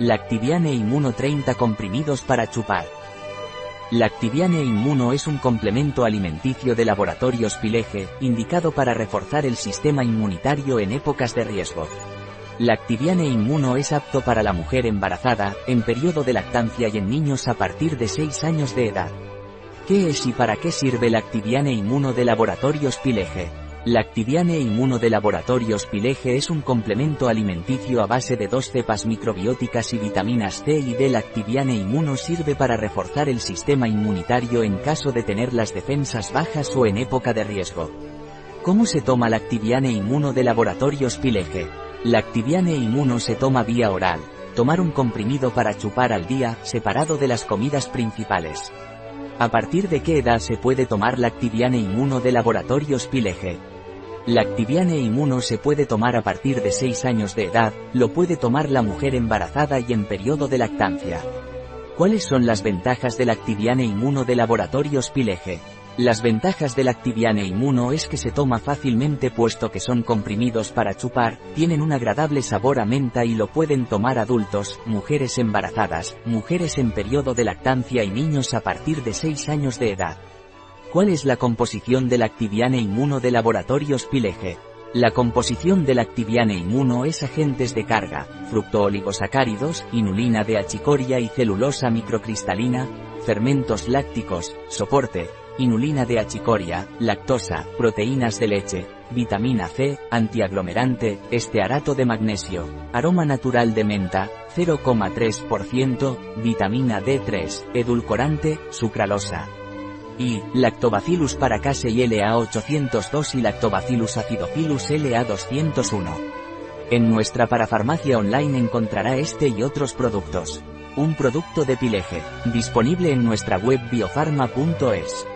Lactiviane Inmuno 30 comprimidos para chupar. Lactiviane Inmuno es un complemento alimenticio de laboratorios Pileje, indicado para reforzar el sistema inmunitario en épocas de riesgo. Lactiviane Inmuno es apto para la mujer embarazada, en periodo de lactancia y en niños a partir de 6 años de edad. ¿Qué es y para qué sirve Lactiviane Inmuno de laboratorios Pileje? Lactiviane Inmuno de Laboratorios Pileje es un complemento alimenticio a base de dos cepas microbióticas y vitaminas C y D. Lactiviane Inmuno sirve para reforzar el sistema inmunitario en caso de tener las defensas bajas o en época de riesgo. ¿Cómo se toma Lactiviane Inmuno de Laboratorios Pileje? Lactiviane Inmuno se toma vía oral. Tomar un comprimido para chupar al día, separado de las comidas principales. ¿A partir de qué edad se puede tomar Lactiviane Inmuno de Laboratorios Pileje? Lactiviane Inmuno se puede tomar a partir de 6 años de edad, lo puede tomar la mujer embarazada y en periodo de lactancia. ¿Cuáles son las ventajas del Activiane Inmuno de Laboratorios Pileje? Las ventajas del Activiane Inmuno es que se toma fácilmente puesto que son comprimidos para chupar, tienen un agradable sabor a menta y lo pueden tomar adultos, mujeres embarazadas, mujeres en periodo de lactancia y niños a partir de 6 años de edad. ¿Cuál es la composición del Activiane Inmuno de Laboratorios Pileje? La composición del Activiane Inmuno es agentes de carga, fructooligosacáridos, inulina de achicoria y celulosa microcristalina, fermentos lácticos, soporte, inulina de achicoria, lactosa, proteínas de leche, vitamina C, antiaglomerante, estearato de magnesio, aroma natural de menta, 0,3%, vitamina D3, edulcorante, sucralosa y Lactobacillus paracase y LA802 y Lactobacillus acidophilus LA201. En nuestra parafarmacia online encontrará este y otros productos. Un producto de Pileje, disponible en nuestra web biofarma.es.